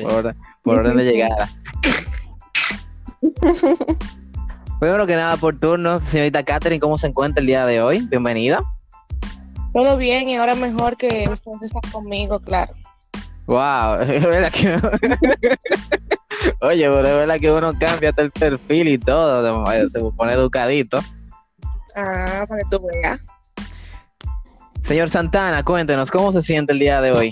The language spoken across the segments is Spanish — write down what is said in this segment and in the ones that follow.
por, por orden de llegada. Primero que nada, por turno, señorita Catherine, ¿cómo se encuentra el día de hoy? Bienvenida. Todo bien y ahora mejor que ustedes están conmigo, claro. Wow, es verdad que Oye, pero es verdad que uno cambia hasta el perfil y todo, se pone educadito. Ah, para que tú veas. Señor Santana, cuéntenos, ¿cómo se siente el día de hoy?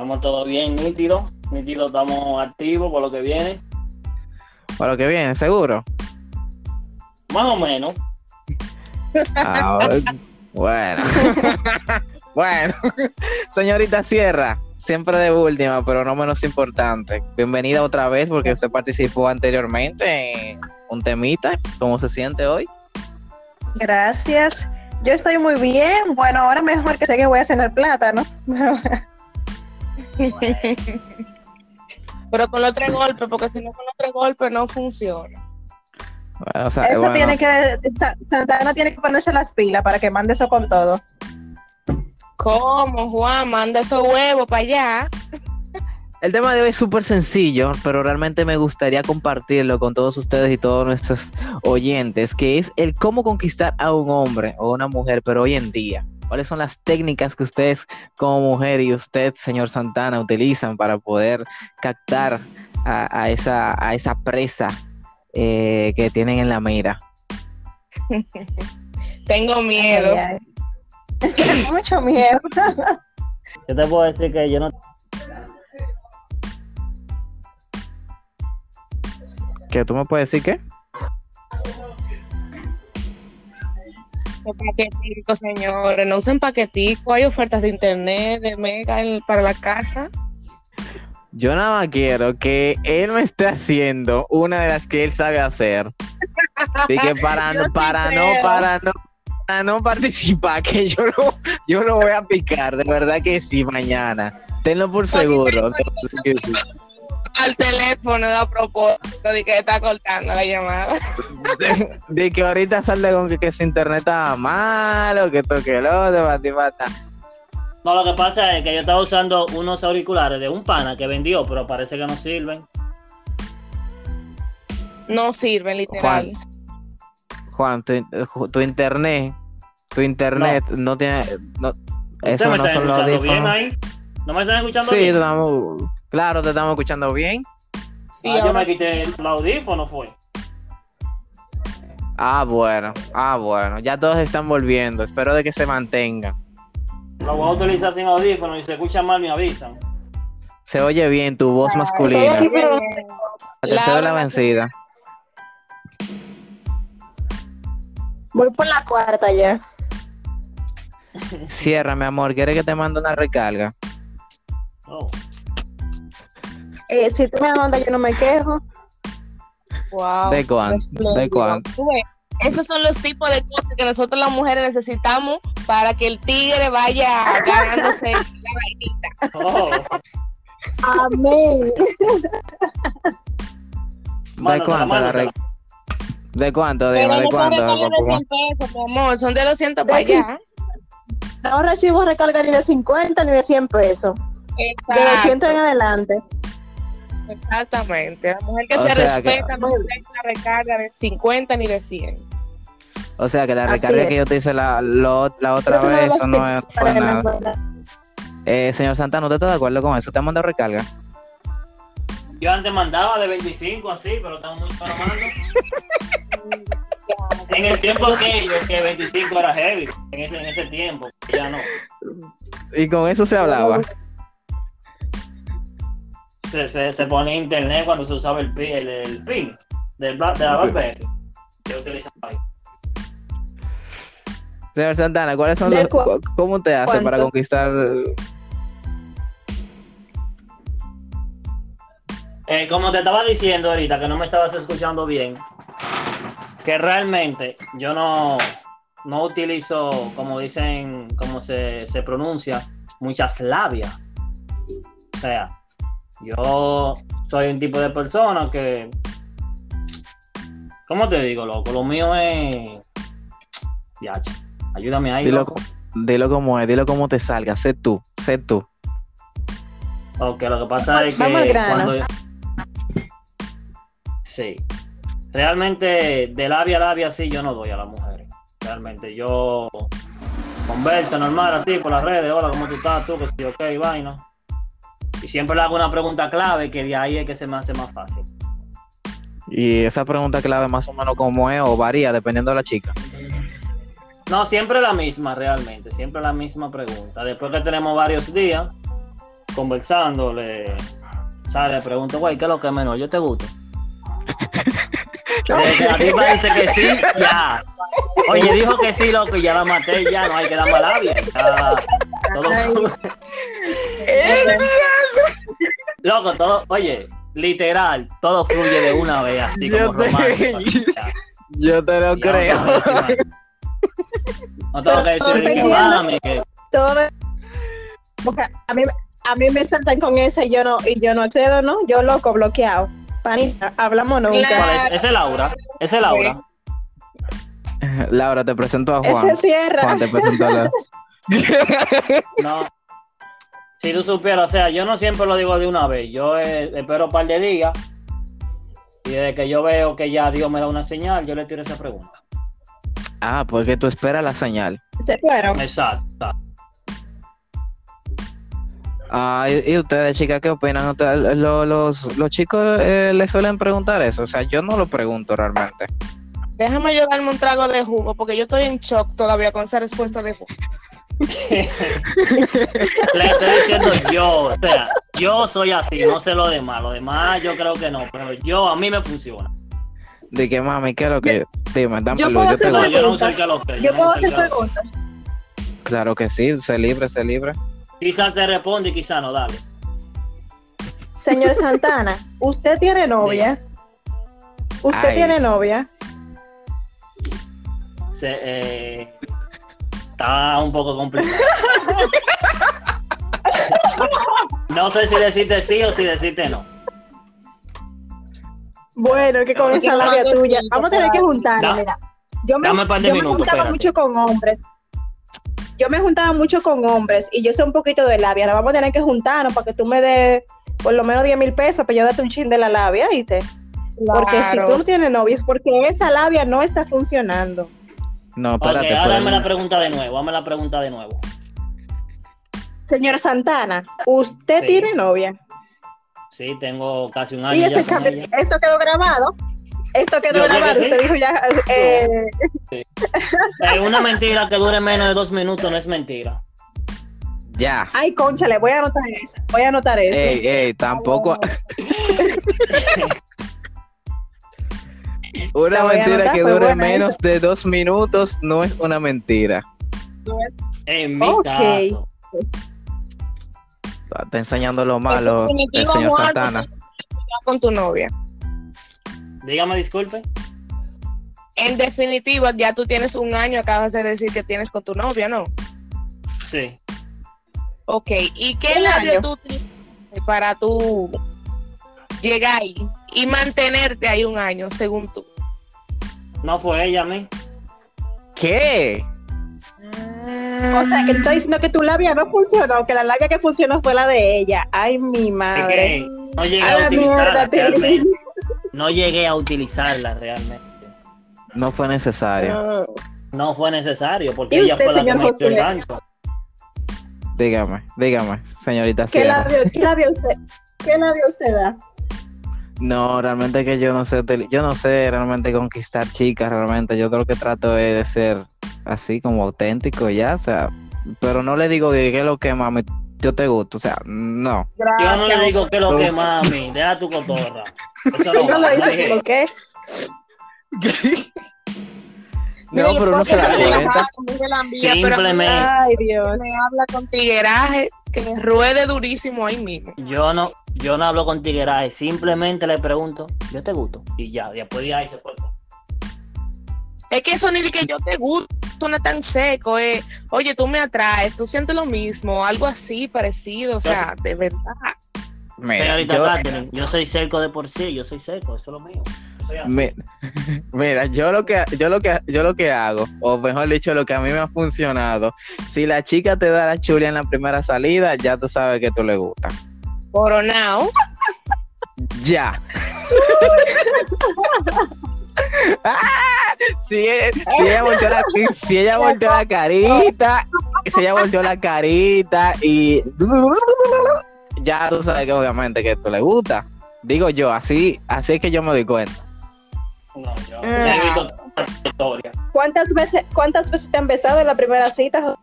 Estamos todo bien, nítido. Nítido, estamos activos por lo que viene. Por lo que viene, seguro. Más o menos. Ah, bueno. bueno. Señorita Sierra, siempre de última, pero no menos importante. Bienvenida otra vez porque usted participó anteriormente en un temita. ¿Cómo se siente hoy? Gracias. Yo estoy muy bien. Bueno, ahora mejor que sé que voy a cenar plátano. Pero con los tres golpes, porque si no con los tres golpes no funciona. eso tiene que, Santana tiene que ponerse las pilas para que mande eso con todo. ¿Cómo, Juan? Manda esos huevos para allá. El tema de hoy es súper sencillo, pero realmente me gustaría compartirlo con todos ustedes y todos nuestros oyentes, que es el cómo conquistar a un hombre o una mujer, pero hoy en día. ¿Cuáles son las técnicas que ustedes como mujer y usted, señor Santana, utilizan para poder captar a, esa, a esa presa eh, que tienen en la mira? Tengo miedo. Mucho miedo. Yo te puedo decir que yo no ¿Qué tú me puedes decir qué? Paquetico, señores, no usen paquetico, hay ofertas de internet, de mega para la casa. Yo nada más quiero que él me esté haciendo una de las que él sabe hacer. Así que para, no, para no, para no, para no participar, que yo lo, yo lo voy a picar, de verdad que sí, mañana. Tenlo por seguro al teléfono a propósito de que está cortando la llamada. De, que ahorita sale con que, que ese internet está malo, que toque lo de batibata. No, lo que pasa es que yo estaba usando unos auriculares de un pana que vendió, pero parece que no sirven. No sirven, literal. Juan, tu, internet, tu internet no, tiene. No, eso no son los bien ahí? ¿No me están escuchando sí, bien? Sí, Claro, te estamos escuchando bien. Sí, ah, yo me quité el audífono, fue. Ah, bueno, ah, bueno. Ya todos están volviendo. Espero de que se mantengan. Lo voy a utilizar sin audífono y se escucha mal me avisan. Se oye bien tu voz masculina. Te la vencida. Voy por la cuarta ya. Cierra, mi amor. ¿Quieres que te mande una recarga? Oh. Eh, si tú me mandas, yo no me quejo. Wow. ¿De cuánto? ¿De cuánto? Esos son los tipos de cosas que nosotros las mujeres necesitamos para que el tigre vaya ganándose la vainita. Oh. Amén. ¿De cuánto? ¿De cuánto? Dime, ¿de cuánto? De 100 pesos, mi amor, son de 200 para allá. No recibo recarga ni de 50 ni de 100 pesos. Exacto. De 200 en adelante. Exactamente. La mujer que se respeta no necesita la recarga de 50 ni de 100. O sea que la recarga que yo te hice la, la otra vez, eso no es por nada. Eh, señor Santana, ¿usted está de acuerdo con eso? ¿Te han mandado recarga? Yo antes mandaba de 25 así, pero estamos muy parando. en el tiempo aquello, que 25 era heavy, en ese, en ese tiempo, ya no. ¿Y con eso se hablaba? Se, se, se pone en internet cuando se usaba el, el, el PIN de, de la BlackBerry. Que utilizaba ahí. Señor Santana, ¿cuáles son los, ¿cómo te hace para conquistar? Eh, como te estaba diciendo ahorita, que no me estabas escuchando bien, que realmente yo no, no utilizo, como dicen, como se, se pronuncia, muchas labias. O sea, yo soy un tipo de persona que. ¿Cómo te digo, loco? Lo mío es. Ya, ayúdame ahí. Dilo, dilo como es, dilo como te salga. Sé tú, sé tú. Ok, lo que pasa es que Vamos al grano. cuando... Sí. Realmente de labia a labia sí yo no doy a las mujeres. Realmente yo converso normal así por las redes, hola, ¿cómo tú estás? Tú, que sí, ok, vaina. Y siempre le hago una pregunta clave que de ahí es que se me hace más fácil. Y esa pregunta clave más o menos cómo es o varía dependiendo de la chica. No, siempre la misma realmente, siempre la misma pregunta. Después que tenemos varios días conversando, le sale, le pregunto, güey, ¿qué es lo que es menor? ¿Yo te gusto? Desde que a ti parece que sí, ya. Oye, dijo que sí, loco, y ya la maté, ya no hay que dar más labia. Ya, todo- Loco, todo, oye, literal, todo fluye de una vez, así Yo como te- romántico. Yo te lo creo. No tengo que decir más. No tengo que decir de que mami, que Todo. Porque a mí, a mí me saltan con esa y yo no, y yo no accedo, ¿no? Yo loco, bloqueado. Panita, hablamos nunca. Claro. ¿cuál es? Ese es Laura, ese es Laura. Laura, te presento a Juan. Ese cierra. Juan, te presento a Laura. No. Si tú supieras, o sea, yo no siempre lo digo de una vez. Yo eh, espero un par de días. Y desde que yo veo que ya Dios me da una señal, yo le tiro esa pregunta. Ah, porque tú esperas la señal. Se fueron. Exacto. Ah, ¿y, y ustedes, chicas, qué opinan? ¿Ustedes- lo- los, los chicos eh, les suelen preguntar eso. O sea, yo no lo pregunto realmente. Déjame yo darme un trago de jugo, porque yo estoy en shock todavía con esa respuesta de jugo. Le estoy diciendo yo, o sea, yo soy así, no sé lo demás. Lo demás yo creo que no, pero yo a mí me funciona. De que, mami, ¿qué es lo que...? Dime, dame yo puedo yo te hacer yo no. Yo no puedo hacer preguntas. Claro que sí, sé libre, sé libre. Quizás te responde y quizás no, dale. Señor Santana, ¿usted tiene novia? ¿Usted Ay. tiene novia? Se, eh, está un poco complicado. No sé si decirte sí o si decirte no. Bueno, que con esa labia tuya. Vamos a tener que juntarnos, Da- mira. Yo me, dame un par de yo me juntaba espérate. mucho con hombres. Yo me juntaba mucho con hombres y yo sé un poquito de labia. Ahora vamos a tener que juntarnos para que tú me des por lo menos 10 mil pesos para yo darte un chin de la labia, ¿viste? Porque si tú no tienes novia es porque esa labia no está funcionando. No, Ok, espérate. ahora pues, dame la pregunta de nuevo, dame la pregunta de nuevo. Señor Santana, ¿usted Sí. tiene novia? Sí, tengo casi un año Y ya ese con cambio- ella. esto quedó grabado. Esto quedó Yo grabado. sí. Usted dijo ya. eh, Eh, una mentira que dure menos de dos minutos no es mentira. Ya. ay, concha, le voy a anotar eso. Voy a anotar eso. Ey, ey, tampoco. una mentira anotar, que dure menos de dos minutos no es una mentira. En mi Ok. caso. Está enseñando lo malo el señor Juan, Santana. Con tu novia. Dígame disculpe. En definitiva, ya tú tienes un año, acabas de decir que tienes con tu novia, ¿no? Sí. Ok, ¿y qué labio tú utilizaste para tú llegar ahí y mantenerte ahí un año, según tú? No fue ella a mí. ¿Qué? O sea, que te está diciendo que tu labia no funcionó, que la labia que funcionó fue la de ella. Ay, mi madre. que no llegué A a la utilizarla realmente. No llegué a utilizarla realmente. No fue necesario. No fue necesario porque ¿Y ella usted, fue la que me hizo el gancho. Dígame, dígame, señorita ¿Qué qué labio usted, qué labio usted da? No, realmente que yo no sé, yo no sé realmente conquistar chicas, realmente. Yo lo que trato es de ser así como auténtico ya, o sea, pero no le digo que es lo que mami, yo te gusto, o sea, no. Yo no le digo que lo que mami, deja tu cotorra. Eso no va, lo que No, pero uno se cuenta. la pero Simplemente. ay Dios. me habla con tigueraje, que me ruede durísimo ahí mismo. yo no, yo no hablo con tigueraje, simplemente le pregunto, yo te gusto. Y ya, después de ahí se fue. Es que eso ni de que yo te gusto, suena tan seco, eh. Oye, tú me atraes, tú sientes lo mismo, algo así parecido, o sea, de verdad. Mira, Señorita yo- Catherine, yo soy seco de por sí, yo soy seco, eso es lo mío. Yo soy así. Mi- Mira, yo lo que yo lo que yo lo que hago, o mejor dicho, lo que a mí me ha funcionado, si la chica te da la chulia en la primera salida, ya tú sabes que tú le gusta. Coronao. Ya. Ah, si, e- si ella volteó la, si ella volteó la carita, si ella volteó la carita y ya tú sabes que obviamente que esto le gusta. Digo yo, así, así es que yo me doy cuenta. No, yo Ah. he visto historia. ¿Cuántas veces, ¿Cuántas veces te han besado en la primera cita? Jo-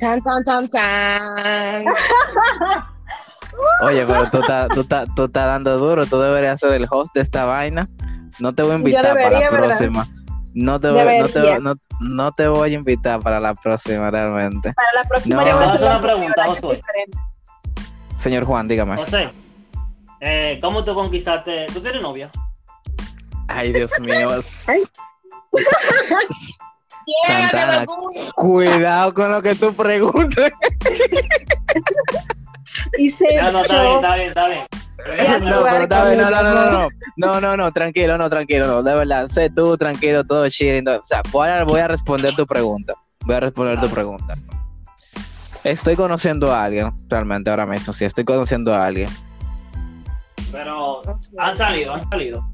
Tan, tan, tan, tan. Oye, pero tú estás, tú tú estás dando duro, tú deberías ser el host de esta vaina. No te voy a invitar para la ¿verdad? próxima. No te, voy, no, te, Debería. no, no te voy a invitar para la próxima realmente. Para la próxima No. yo voy a hacer una pregunta, Josué. Señor Juan, dígame. José, eh, ¿cómo tú conquistaste? ¿Tú tienes novia? Ay, Dios mío. Santana. Cuidado con lo que tú preguntas. Y se Ya, no, está bien, está bien, está bien. No, pero está bien, no, no, no, no, no, no, no, no, tranquilo, no, tranquilo, no, de verdad, sé tú, tranquilo, todo chilling, no, o sea, voy a, voy a responder tu pregunta, voy a responder tu pregunta. Estoy conociendo a alguien, realmente ahora mismo, sí, estoy conociendo a alguien, Pero han salido, han salido.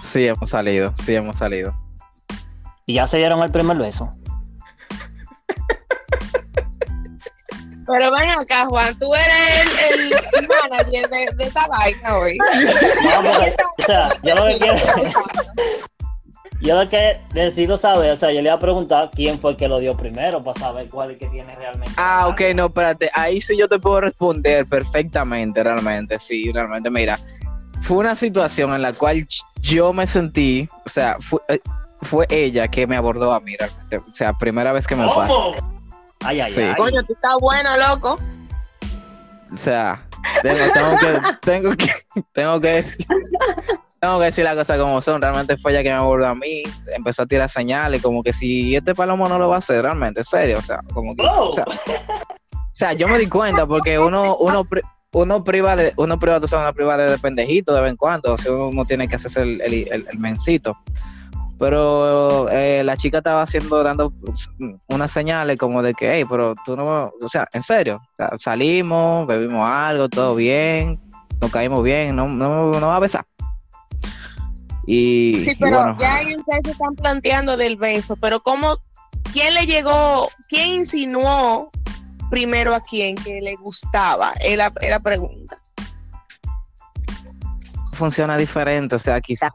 Sí hemos salido, sí hemos salido. Y ya se dieron el primer beso. Pero ven acá, Juan, tú eres el, el manager de, de esta vaina hoy. No, porque, o sea, yo lo que quiero. Yo lo que necesito saber, o sea, yo le iba a preguntar quién fue el que lo dio primero para saber cuál es el que tiene realmente. Ah, ok, no, espérate, ahí sí yo te puedo responder perfectamente, realmente, sí, realmente, mira, fue una situación en la cual yo me sentí, o sea, fue, eh, fue ella que me abordó a mí, realmente, o sea, primera vez que me pasa. Ay, ay, Sí. ay. Coño, tú estás bueno, loco. O sea, tengo, tengo que, tengo que, tengo que decir, tengo que decir las cosas como son. Realmente fue ella que me abordó a mí, empezó a tirar señales, como que si este palomo no lo va a hacer, realmente, en serio, o sea, como que, Oh. o sea, o sea, yo me di cuenta porque uno, uno, uno priva de, uno priva, tú sabes, uno priva de pendejito de vez en cuando, o sea, uno tiene que hacerse el, el, el, el mencito. Pero eh, la chica estaba haciendo, dando unas señales como de que, hey, pero tú no, o sea, en serio, o sea, salimos, bebimos algo, todo bien, nos caímos bien, no, no, no va a besar. Y, Sí, y pero bueno, ya ahí ustedes se están planteando del beso, pero ¿cómo, quién le llegó, quién insinuó primero a quién que le gustaba? Es la, pregunta. funciona diferente, o sea, quizás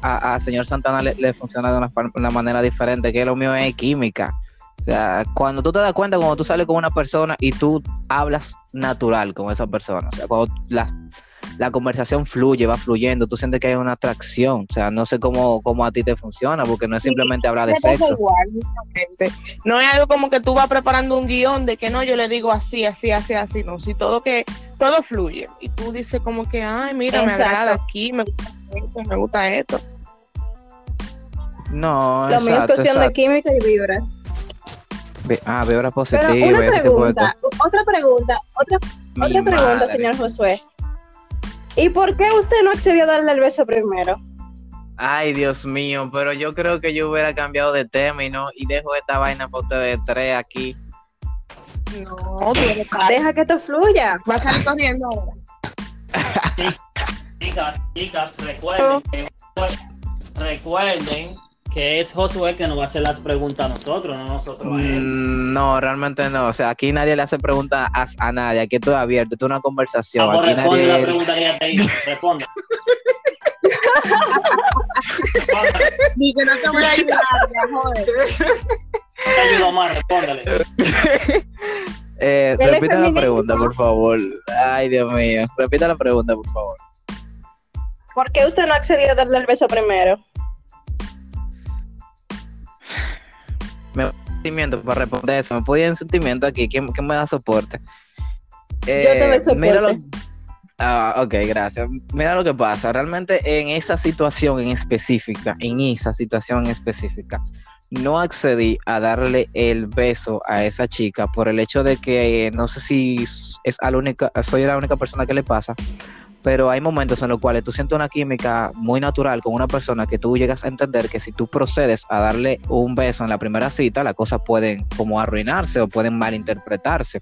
a, señor Santana le, le funciona de una, una manera diferente, que lo mío es química. O sea, cuando tú te das cuenta, cuando tú sales con una persona y tú hablas natural con esa persona, o sea, cuando la, la conversación fluye, va fluyendo, tú sientes que hay una atracción, o sea, no sé cómo, cómo a ti te funciona, porque no es simplemente hablar de sexo. igual, justamente. No es algo como que tú vas preparando un guion de que no, yo le digo así, así, así, así, no. Si todo que, todo fluye. Y tú dices como que, ay, mira, me agrada aquí, me gusta esto, me gusta esto. No, Lo mío es exacto, cuestión de química y vibras. Vi- Ah, vibra Pero positiva, una ese tipo de pregunta, otra pregunta, otra, otra pregunta, madre. señor Josué. ¿Y por qué usted no accedió a darle el beso primero? Ay, Dios mío, pero yo creo que yo hubiera cambiado de tema y no, y dejo esta vaina para ustedes tres aquí. No, tú eres padre. Deja que esto fluya. Va a salir corriendo ahora. Chicas, chicas, recuerden que, recuerden que es Josué que nos va a hacer las preguntas a nosotros, no nosotros a él. Mm, No, realmente no. O sea, aquí nadie le hace preguntas a, a nadie. Aquí todo es abierto, esto es una conversación. Aquí responde la pregunta que ya te hice. Responde. Que no te voy a ayudar, joder. Te ayudo más, respóndele. Eh, repita la pregunta, por favor. Ay, Dios mío. Repita la pregunta, por favor. ¿Por qué usted no accedió a darle el beso primero? Sentimiento para responder eso. ¿Me podía en sentimiento aquí? ¿Quién, quién me da soporte? Eh, te doy soporte. mira lo- Ah, ok, gracias. Mira lo que pasa. Realmente en esa situación en específica, en esa situación en específica, no accedí a darle el beso a esa chica por el hecho de que eh, no sé si es a la única, soy la única persona que le pasa, pero hay momentos en los cuales tú sientes una química muy natural con una persona que tú llegas a entender que si tú procedes a darle un beso en la primera cita, las cosas pueden como arruinarse o pueden malinterpretarse.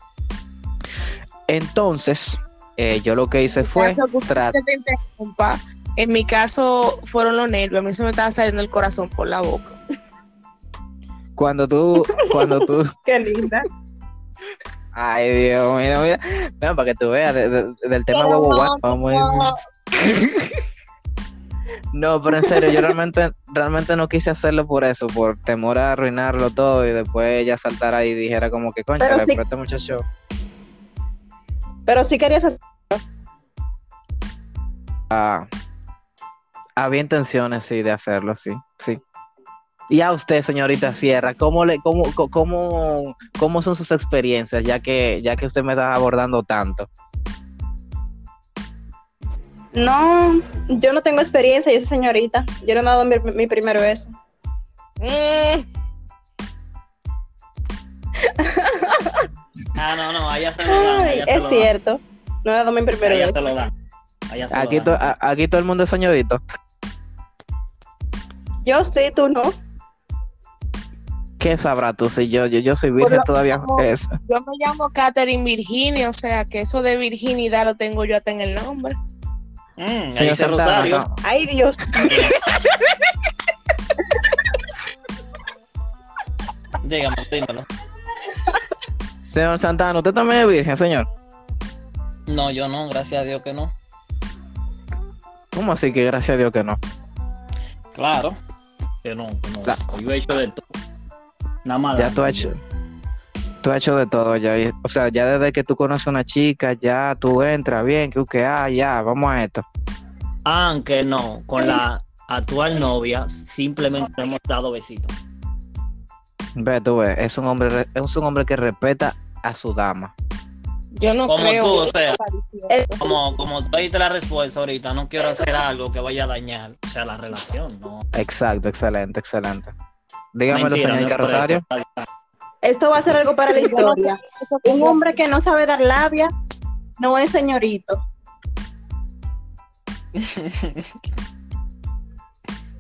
Entonces, eh, yo lo que hice fue caso, tra- que te interrumpa, En mi caso fueron los nervios, a mí se me estaba saliendo el corazón por la boca. cuando tú, cuando tú, Qué linda. Ay Dios, mira, mira, Ven, para que tú veas de- de- del tema Pero huevo no, guapo, vamos a ir- no. No, pero en serio, yo realmente, realmente no quise hacerlo por eso, por temor a arruinarlo todo y después ella saltara y dijera como que concha, Pero sí- pero este muchacho. Pero sí querías hacer. Ah, había intenciones, sí, de hacerlo, sí, sí. Y a usted, señorita Sierra, ¿cómo, le, cómo, cómo, cómo son sus experiencias, ya que, ya que usted me está abordando tanto? No, yo no tengo experiencia, yo soy señorita. Yo no he dado mi, mi primer beso. Mm, Ah, no, no, allá se lo dan. Ay, se es lo cierto. No he dado mi Dan. primer Allá se beso. lo dan. Allá se Aquí, lo to- dan. a- aquí todo el mundo es señorito. Yo sí, tú no. ¿Qué sabrá tú si yo, yo, yo soy virgen lo- todavía? como- Es- yo me llamo Catherine Virginia, o sea que eso de virginidad lo tengo yo hasta en el nombre. Mm, ahí señor dice Santana, Rosario. no. Ay, Dios. Dígame, dímelo. Señor Santana, ¿usted también es virgen, señor? No, yo no, gracias a Dios que no. ¿Cómo así que gracias a Dios que no? Claro. Que no, que no. Yo he hecho de todo. Nada más. Ya tú has hecho, tú has hecho de todo ya. O sea, ya desde que tú conoces a una chica, ya tú entras bien, que, que ah, ya, vamos a esto. Aunque no, con la actual novia simplemente le hemos dado besitos. Ve, tú ves, es un hombre, re- es un hombre que respeta a su dama. Yo no Como creo. tú, o sea, como, como tú diste la respuesta ahorita, no quiero hacer algo que vaya a dañar, o sea, la relación, ¿no? Exacto, excelente, excelente. Dígamelo, Mentira, señorita no es por Rosario. Esto va a ser algo para la historia. Un hombre que no sabe dar labia no es señorito.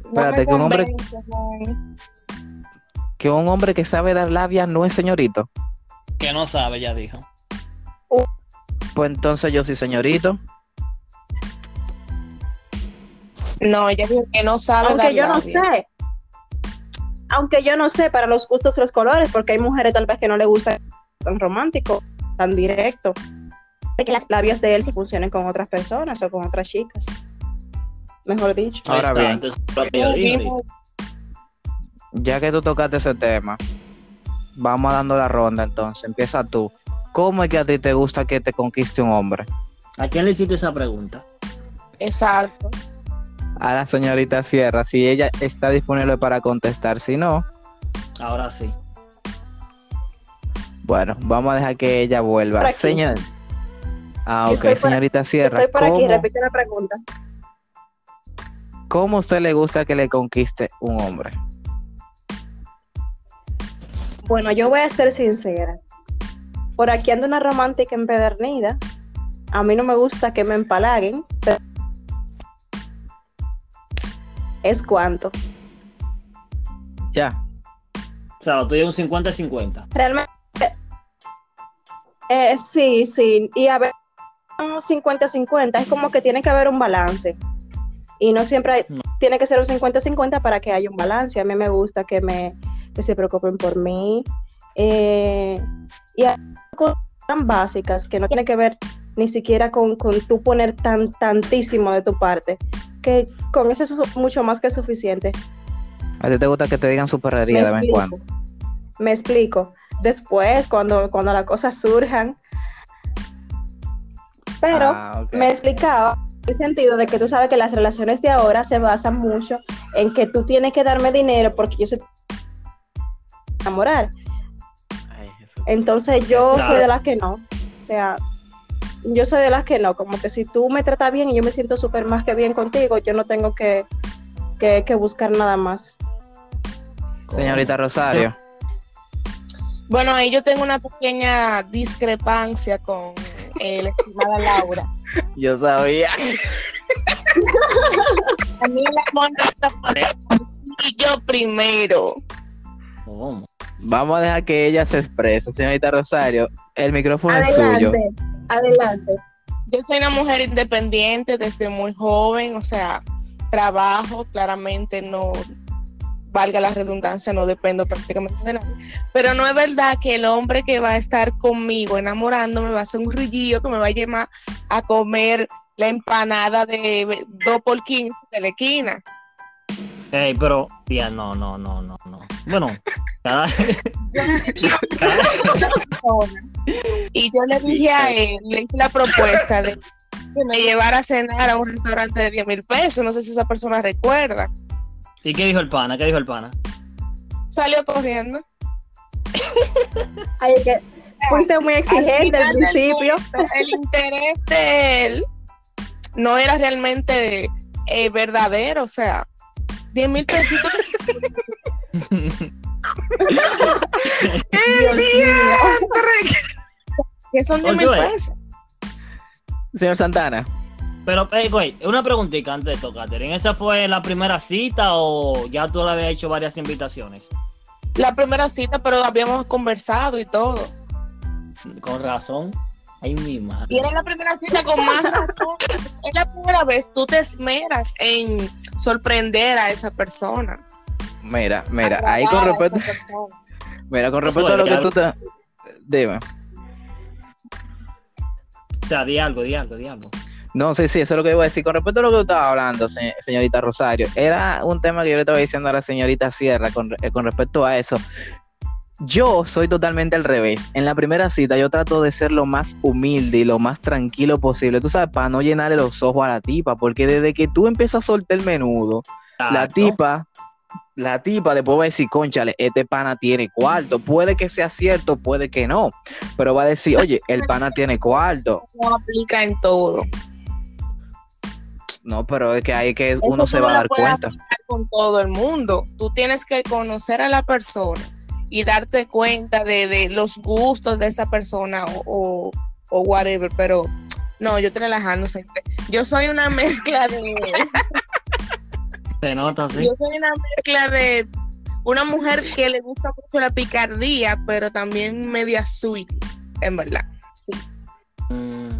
Espérate, que un hombre- Que un hombre que sabe dar labia no es señorito. Que no sabe, ya dijo. Pues entonces yo soy señorito. No, ella dijo que no sabe Aunque dar yo no sé. Aunque yo no sé para los gustos y los colores, porque hay mujeres tal vez que no le gusta tan romántico, tan directo. De que las labias de él se funcionen con otras personas o con otras chicas. Mejor dicho. Ahora bien. Ya que tú tocaste ese tema, vamos dando la ronda entonces. Empieza tú. ¿Cómo es que a ti te gusta que te conquiste un hombre? ¿A quién le hiciste esa pregunta? Exacto. A la señorita Sierra, si ella está disponible para contestar. Si no, Ahora sí. bueno, vamos a dejar que ella vuelva. Aquí. Señor. Ah, ok, señorita Sierra. Estoy por aquí, ¿cómo, repite la pregunta. ¿Cómo a usted le gusta que le conquiste un hombre? Bueno, yo voy a ser sincera. Por aquí anda una romántica empedernida. A mí no me gusta que me empalaguen. Es cuanto. Ya. O sea, tú un 50-50. Realmente. eh, sí, sí. Y a ver, no 50-50. Es como que tiene que haber un balance. Y no siempre hay- No. tiene que ser un 50-50 para que haya un balance. A mí me gusta que, me, que se preocupen por mí. Eh, y hay cosas tan básicas que no tiene que ver ni siquiera con, con tú poner tan, tantísimo de tu parte. Que con eso es mucho más que suficiente. ¿A ti te gusta que te digan su perrería Me de vez en cuando? Me explico. Después, cuando, cuando las cosas surjan. Pero Ah, ok. me explicaba el sentido de que tú sabes que las relaciones de ahora se basan mucho en que tú tienes que darme dinero porque yo soy enamorar. Entonces yo soy de las que no. O sea, yo soy de las que no. Como que si tú me tratas bien y yo me siento súper más que bien contigo, yo no tengo que, que, que buscar nada más. Señorita Rosario. Bueno, ahí yo tengo una pequeña discrepancia con eh, la estimada Laura. Yo sabía. A mí está por y yo primero. ¿Cómo? Vamos a dejar que ella se exprese. Señorita Rosario, el micrófono es suyo. Adelante. Yo soy una mujer independiente desde muy joven, o sea, trabajo, claramente no, valga la redundancia, no dependo prácticamente de nadie. Pero no es verdad que el hombre que va a estar conmigo enamorándome va a ser un rillillo que me va a llevar a comer la empanada de 2 por 15 de la esquina. Ey, pero, tía, no, no, no, no, no. Bueno, cada... y yo le dije a él, le hice la propuesta de que me llevara a cenar a un restaurante de 10 mil pesos. No sé si esa persona recuerda. ¿Y qué dijo el pana? ¿Qué dijo el pana? Salió corriendo. Ay, que fuiste muy exigente al principio. El interés de él no era realmente eh, verdadero, o sea, 10 mil pesitos. ¡El ¿Qué son 10 mil pesos? Señor Santana. Pero, hey, güey, una preguntita antes de esto, Catherine. ¿Esa fue la primera cita o ya tú le habías hecho varias invitaciones? La primera cita, pero habíamos conversado y todo. Con razón. Ay, mi madre. Y era la primera cita con más razón. es la primera vez tú te esmeras en sorprender a esa persona. Mira, mira, ahí con respecto. Mira, con respecto a lo que tú te. Dime. O sea, di algo, di algo, di algo. No, sí, sí, eso es lo que iba a decir. Con respecto a lo que tú estabas hablando, señorita Rosario, era un tema que yo le estaba diciendo a la señorita Sierra con, eh, con respecto a eso. Yo soy totalmente al revés. En la primera cita yo trato de ser lo más humilde y lo más tranquilo posible. Tú sabes, para no llenarle los ojos a la tipa, porque desde que tú empiezas a soltar el menudo, la tipa, la tipa después va a decir, conchale, este pana tiene cuarto. Puede que sea cierto, puede que no, pero va a decir, oye, el pana tiene cuarto. No aplica en todo. No, pero es que hay que uno se va a dar cuenta. Con todo el mundo. Tú tienes que conocer a la persona y darte cuenta de, los gustos de esa persona o, o, whatever. Pero no, yo te relajando siempre. Yo soy una mezcla de. Se nota, sí. Yo soy una mezcla de una mujer que le gusta mucho la picardía, pero también media sweet, en verdad. Sí.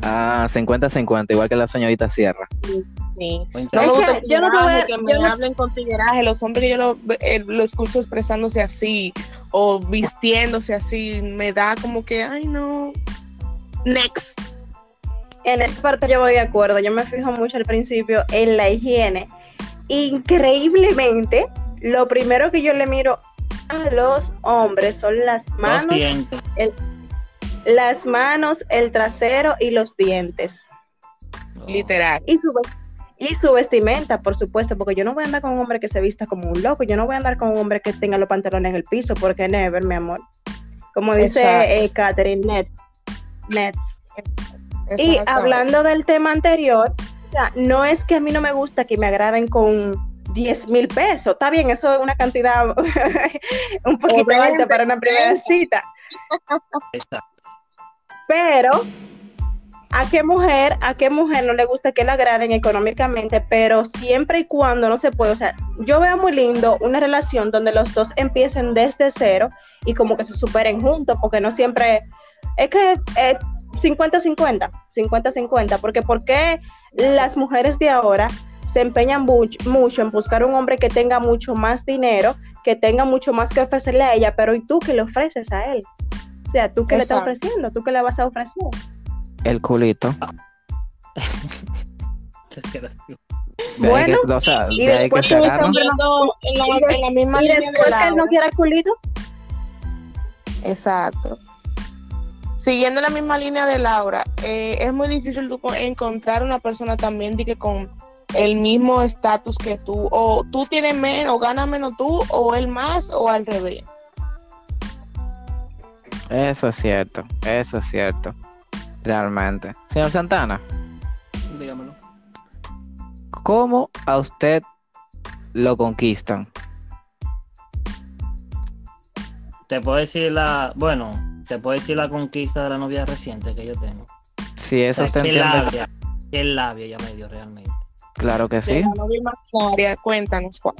Ah, 50-50, igual que la señorita Sierra. Sí. No me gusta que, yo no que me hablen con tigueraje. Los hombres yo lo, eh, lo, escucho expresándose así o vistiéndose así, me da como que, ay, no. Next. En esta parte yo voy de acuerdo. Yo me fijo mucho al principio en la higiene. Increíblemente, lo primero que yo le miro a los hombres son las manos, el, las manos, el trasero y los dientes. Literal. Y su, y su vestimenta, por supuesto, porque yo no voy a andar con un hombre que se vista como un loco, yo no voy a andar con un hombre que tenga los pantalones en el piso, porque never, mi amor. Como dice eh, Catherine, Nets. Nets. Y hablando del tema anterior, o sea, no es que a mí no me gusta que me agraden con 10 mil pesos. Está bien, eso es una cantidad un poquito alta para una primera cita. Exacto. Pero, ¿a qué mujer, a qué mujer no le gusta que la agraden económicamente? Pero siempre y cuando no se puede, o sea, yo veo muy lindo una relación donde los dos empiecen desde cero y como que se superen juntos, porque no siempre, es que 50-50, 50-50, porque ¿por qué las mujeres de ahora se empeñan mucho en buscar un hombre que tenga mucho más dinero, que tenga mucho más que ofrecerle a ella, pero ¿y tú qué le ofreces a él? O sea, ¿tú qué le estás ofreciendo? ¿Tú qué le vas a ofrecer? El culito. bueno, y después que en, la, misma y después que él no quiera el culito. Exacto. Siguiendo la misma línea de Laura, eh, es muy difícil encontrar una persona también de que con el mismo estatus que tú, o tú tienes menos, o ganas menos tú, o él más, o al revés. Eso es cierto, eso es cierto. Realmente. Señor Santana. Dígamelo. ¿Cómo a usted lo conquistan? Te puedo decir la, bueno, te puedo decir la conquista de la novia reciente que yo tengo. Sí, eso usted ¿qué labia, qué labia ya me dio realmente. Claro que sí. cuéntanos cuál.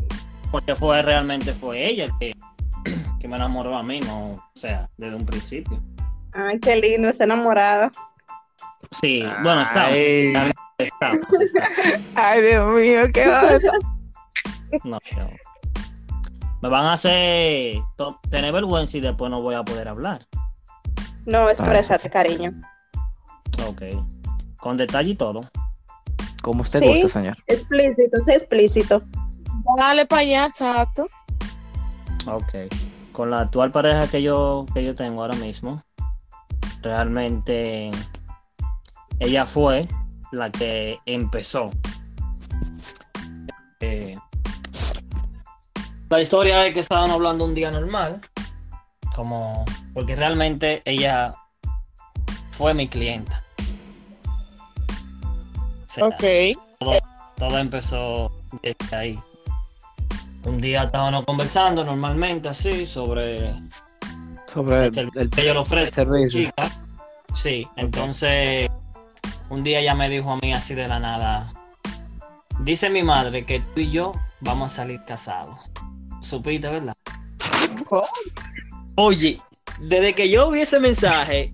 Porque fue realmente fue ella que que me enamoró a mí, no, o sea, desde un principio. Ay, qué lindo, está enamorado. Sí, bueno, estamos. Ay. Dios mío, qué va. No, no. Me van a hacer to- tener vergüenza y después no voy a poder hablar. No, expresate, cariño. Ok. Con detalle y todo. Como usted Sí. gusta, señor. Explícito, sé explícito. Dale para allá, exacto. Ok. Con la actual pareja que yo, que yo tengo ahora mismo, realmente ella fue la que empezó. Eh, la historia es que estaban hablando un día normal, como porque realmente ella fue mi clienta. O sea, Ok. todo empezó desde ahí. Un día estábamos conversando normalmente así sobre Sobre el el, el que yo le ofrezco chica. Sí, entonces un día ella me dijo a mí así de la nada, dice mi madre que tú y yo vamos a salir casados. Supiste, ¿verdad? ¿Cómo? Oye, desde que yo vi ese mensaje,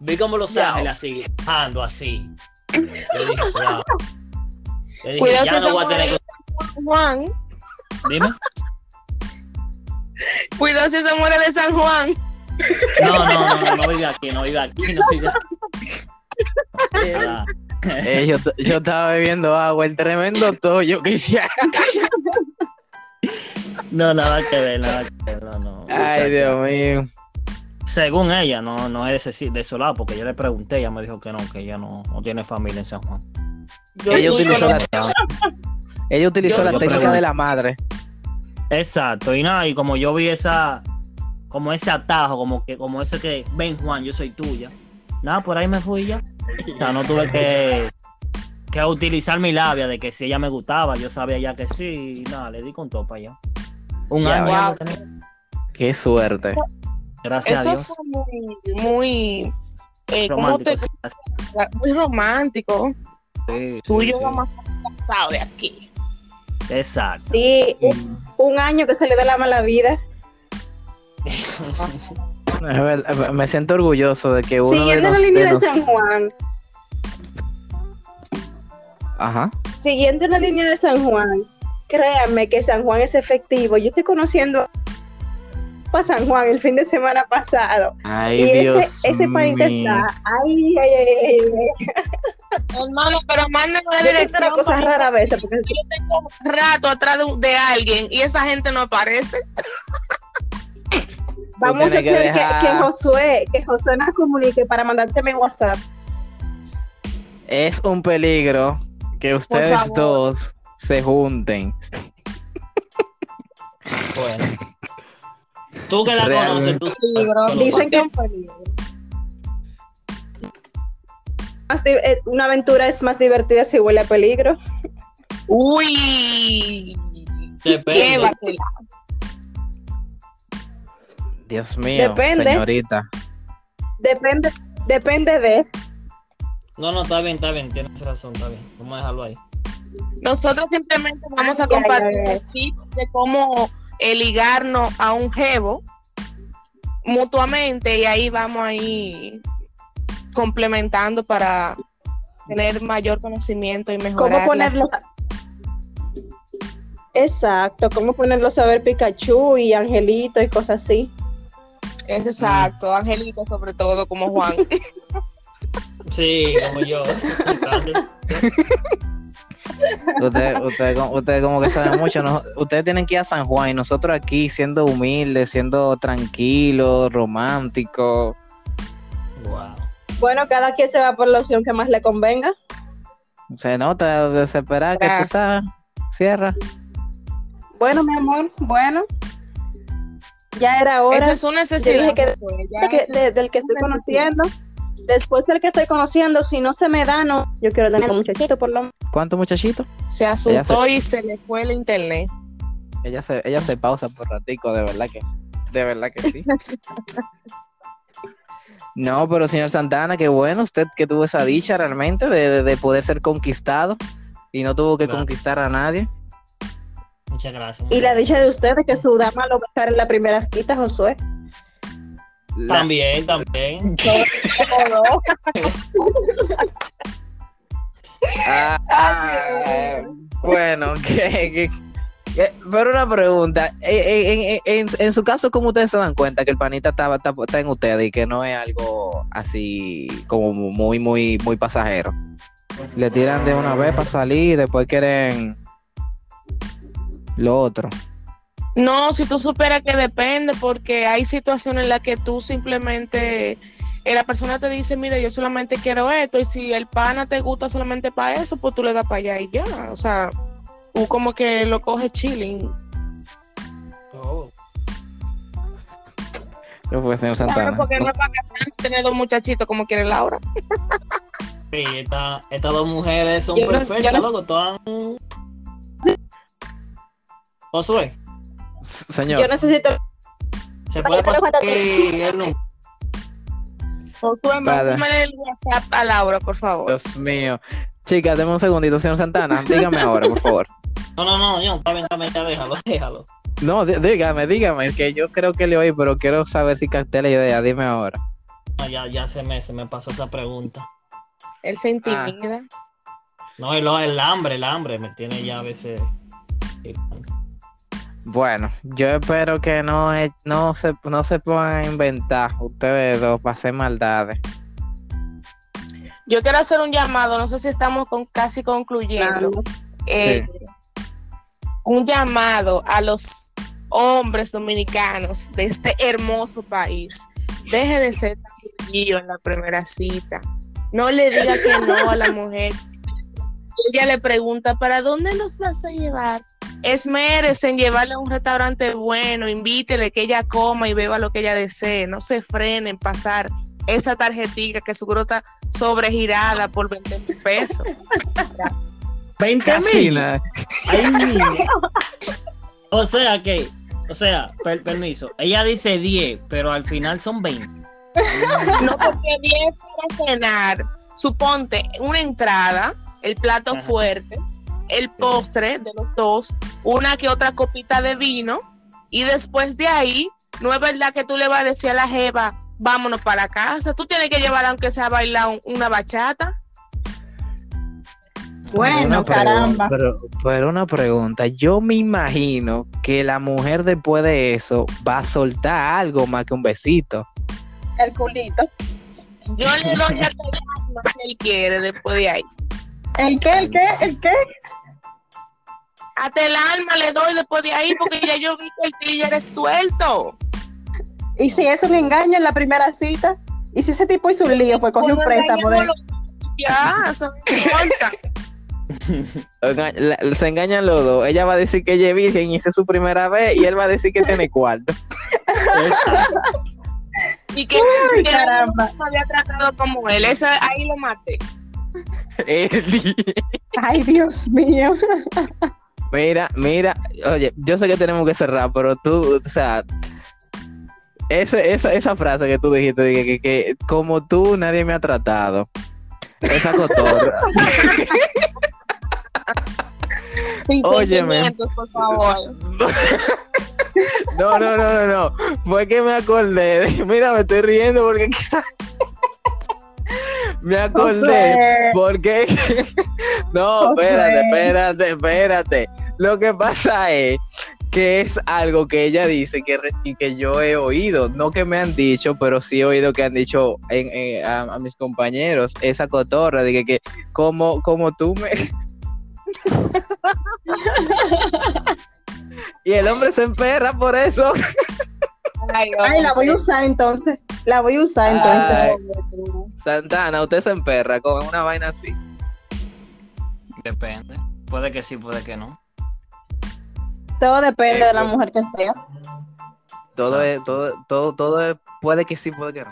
vi como los Ya. ángeles así, bajando así. Yo dije, wow. Yo dije, Cuidado ya no voy a tener mujer- Juan, que... Dime. cuidado si se muere de San Juan. No, no, no, no, no vive aquí, no vive aquí, no vive aquí. Eh, yo, yo estaba bebiendo agua, el tremendo toyo que hicieron. No, nada que ver, nada que ver, no, no. Ay, Dios mío. Según ella, no, no es de, de lado, porque yo le pregunté, ella me dijo que no, que ella no, no tiene familia en San Juan. Yo Ella estoy utilizó la, ella utilizó Yo- la yo técnica pregunto. de la madre. Exacto, y nada, y como yo vi esa, como ese atajo, como que, como ese que, ven Juan, yo soy tuya. Nada, por ahí me fui ya. O sea, no tuve que, que utilizar mi labia de que si ella me gustaba, yo sabía ya que sí, y nada, le di con todo para allá. Un Ya, año wow. Qué suerte. Gracias a Eso Dios. fue muy, muy, eh, ¿cómo Romántico, te- muy romántico. sí, Tú y sí, yo sí. vamos a estar casados de aquí. Exacto. Sí, un, un año que salió de la mala vida. Me siento orgulloso de que uno de Siguiendo los, la línea de de San Juan. Ajá. Siguiendo la línea de San Juan. Créanme que San Juan es efectivo. Yo estoy conociendo a San Juan el fin de semana pasado. Ay, y Dios ese, ese mío. está. Ay, ay, ay, ay, ay. Hermano, pero mándenme la dirección. una cosa rara a veces. Porque Yo tengo rato atrás de, de alguien y esa gente no aparece. vamos a hacer que, dejar- que Josué, que Josué nos comunique para mandarte mi WhatsApp. Es un peligro que ustedes dos se junten. Bueno. Tú que la Realmente. conoces, tú Sí, bro. Dicen que más di- eh, una aventura es más divertida si huele a peligro. Uy, Depende. Dios mío, Depende. señorita. Depende, depende de. No, no, está bien, está bien, tienes razón, está bien. Vamos a dejarlo ahí. Nosotros simplemente vamos a Ay, ay, compartir ay. tips de cómo eh, ligarnos a un jevo mutuamente y ahí vamos ahí complementando para tener mayor conocimiento y mejorar. ¿Cómo ponerlos? a- Exacto, cómo ponerlos a ver Pikachu y Angelito y cosas así. Exacto, Angelito sobre todo como Juan. Sí, como yo. Ustedes usted, usted como que saben mucho. ¿no? Ustedes tienen que ir a San Juan y nosotros aquí siendo humildes, siendo tranquilos, románticos. wow. Bueno, cada quien se va por la opción que más le convenga. Se nota desesperada que tú estás. Cierra. Bueno, mi amor, bueno. Ya era hora Esa es su necesidad. dije que- pues, ya que- de- del que estoy conociendo. Después del que estoy conociendo, si no se me da, no. Yo quiero tener un muchachito por lo menos. ¿Cuántos muchachitos? se asustó y se le fue el internet. Ella se, ella se pausa por ratico, de verdad que sí. De verdad que sí. No, pero señor Santana, qué bueno usted que tuvo esa dicha realmente de, de- de poder ser conquistado y no tuvo que Claro. conquistar a nadie. Muchas gracias. Y la dicha de ustedes que su dama lo va a estar en la primera cita, Josué. La- También, también. Todo. Ah, ah, bueno, que, que- pero una pregunta, eh, en, en- en- en su caso, ¿cómo ustedes se dan cuenta que el panita está, está, en ustedes y que no es algo así como muy, muy, muy pasajero? Le tiran de una vez para salir y después quieren lo otro. No, si tú superas que depende, porque hay situaciones en las que tú simplemente, eh, la persona te dice, mira, yo solamente quiero esto, y si el pana te gusta solamente para eso, pues tú le das para allá y ya. O sea, como que lo coges chilling. ¿Qué fue, señor Claro, Santana? porque no es para casar, tener dos muchachitos como quiere Laura. Sí, esta- estas dos mujeres son Yo no- perfectas, no- loco. Todas. Josué, Señor, Yo necesito. se puede pasar el número? Josué, mándame el WhatsApp a Laura, por favor. Dios mío. Chicas, deme un segundito, señor Santana. Dígame ahora, por favor. No, no, no, yo, está bien, está bien, ya déjalo, déjalo. No, dí- dígame, dígame, que yo creo que le oí, pero quiero saber si capté la idea. Dime ahora. No, ya, ya se me, se me pasó esa pregunta. Él se intimida. No, el, el hambre, el hambre me tiene ya a veces. Bueno, yo espero que no, e- no, se, no se pongan a inventar ustedes dos para hacer maldades. Yo quiero hacer un llamado, no sé si estamos con, casi concluyendo. Eh, un llamado a los hombres dominicanos de este hermoso país. Deje de ser tan frío en la primera cita. No le diga que no a la mujer. Ella le pregunta, ¿para dónde nos vas a llevar? Esmérese en llevarle a un restaurante bueno, invítele que ella coma y beba lo que ella desee. No se frene en pasar esa tarjetita que seguro está sobregirada por 20 mil pesos. 20 Casi mil. O sea que, o sea, per- permiso, ella dice 10, pero al final son 20. No, porque 10 para cenar. Suponte una entrada, el plato Ajá. fuerte, el postre de los dos, una que otra copita de vino, y después de ahí, no es verdad que tú le vas a decir a la jeva, vámonos para casa. Tú tienes que llevarla aunque sea a bailar un- una bachata. Bueno, caramba. Pero, pero una pregunta, yo me imagino que la mujer después de eso va a soltar algo más que un besito. El culito. Yo le doy hasta el alma si él quiere después de ahí. ¿El qué? ¿El qué? ¿El qué? Hasta el alma le doy después de ahí porque ya yo vi que el tigre es suelto. ¿Y si es un engaño en la primera cita? ¿Y si ese tipo hizo un lío? Fue cogió un préstamo de... Ya, eso no importa. Se engañan los dos. Ella va a decir que ella es virgen y esa es su primera vez y él va a decir que tiene cuarto. Y que, Ay, que caramba. no me había tratado como él. Eso, ahí lo maté. Ay, Dios mío. Mira, mira, oye, yo sé que tenemos que cerrar, pero tú, o sea, ese- esa, esa frase que tú dijiste, que, que- que como tú nadie me ha tratado, esa cotorra. Sin Óyeme. sentimientos, por favor. No, no, no, no, no, fue que me acordé, de- mira, me estoy riendo porque quizás me acordé. Josué. Porque no, espérate, espérate, espérate. Lo que pasa es que es algo que ella dice que, re- y que yo he oído, no que me han dicho, pero sí he oído que han dicho en- en- a, a mis compañeros esa cotorra de que, que como, como tú me y el hombre se emperra por eso. Ay, Ay, la voy a usar entonces. La voy a usar Ay. entonces. Santana, usted se emperra con una vaina así. Depende. Puede que sí, puede que no. Todo depende de la mujer que sea. Todo es, todo, todo, todo es- puede que sí, puede que no.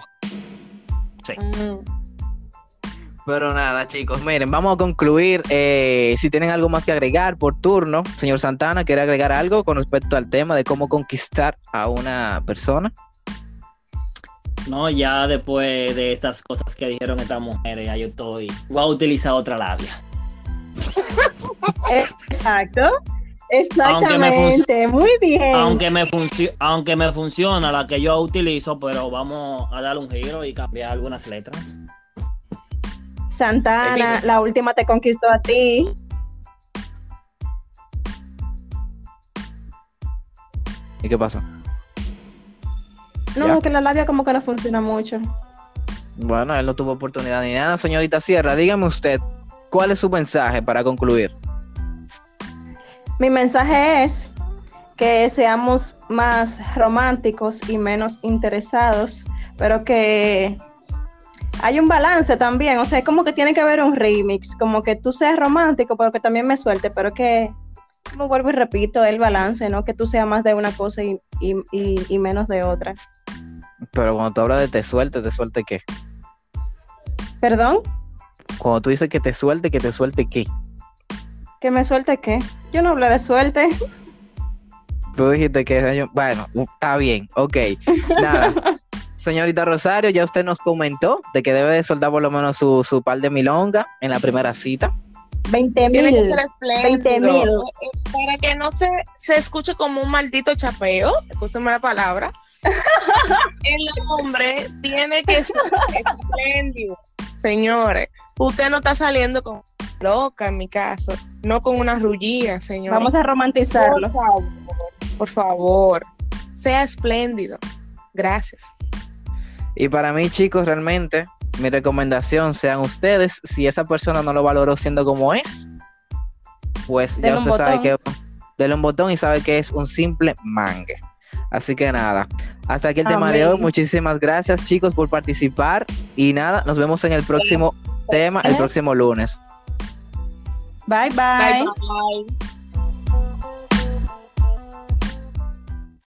Mm. Pero nada, chicos, miren, vamos a concluir. eh, si tienen algo más que agregar por turno, señor Santana, ¿quiere agregar algo con respecto al tema de cómo conquistar a una persona? No, ya después de estas cosas que dijeron estas mujeres, ya yo estoy. Voy a utilizar otra labia. Exacto. Exactamente, muy bien. Aunque me, aunque me funciona la que yo utilizo, pero vamos a darle un giro y cambiar algunas letras. Santana, la última te conquistó a ti. ¿Y qué pasó? No, que la labia como que no funciona mucho. Bueno, él no tuvo oportunidad ni nada. Señorita Sierra, dígame usted, ¿cuál es su mensaje para concluir? Mi mensaje es que seamos más románticos y menos interesados, pero que hay un balance también, o sea, es como que tiene que haber un remix, como que tú seas romántico, pero que también me suelte, pero que, como vuelvo y repito, el balance, ¿no? Que tú seas más de una cosa y, y menos de otra. Pero cuando tú hablas de te suelte, ¿te suelte qué? ¿Perdón? Cuando tú dices que te suelte, ¿que te suelte qué? ¿Que me suelte qué? Yo no hablé de suelte. Tú dijiste que... Bueno, está bien, ok. Nada. Señorita Rosario, ya usted nos comentó de que debe de soldar por lo menos su, su par de milonga en la primera cita. 20 mil. 20 mil. Para que no se, se escuche como un maldito chapeo, escúcheme la palabra. el hombre tiene que ser espléndido. Señores, usted no está saliendo con loca en mi caso, no con una rullía, señor. Vamos a romantizarlo. Por favor, por favor, sea espléndido. Gracias. Y para mí, chicos, realmente, mi recomendación sean ustedes, si esa persona no lo valoró siendo como es, pues ya usted sabe que denle un botón y sabe que es un simple mangue. Así que nada, hasta aquí el tema de hoy. Muchísimas gracias chicos por participar y nada, nos vemos en el próximo tema el próximo lunes. bye. bye, bye.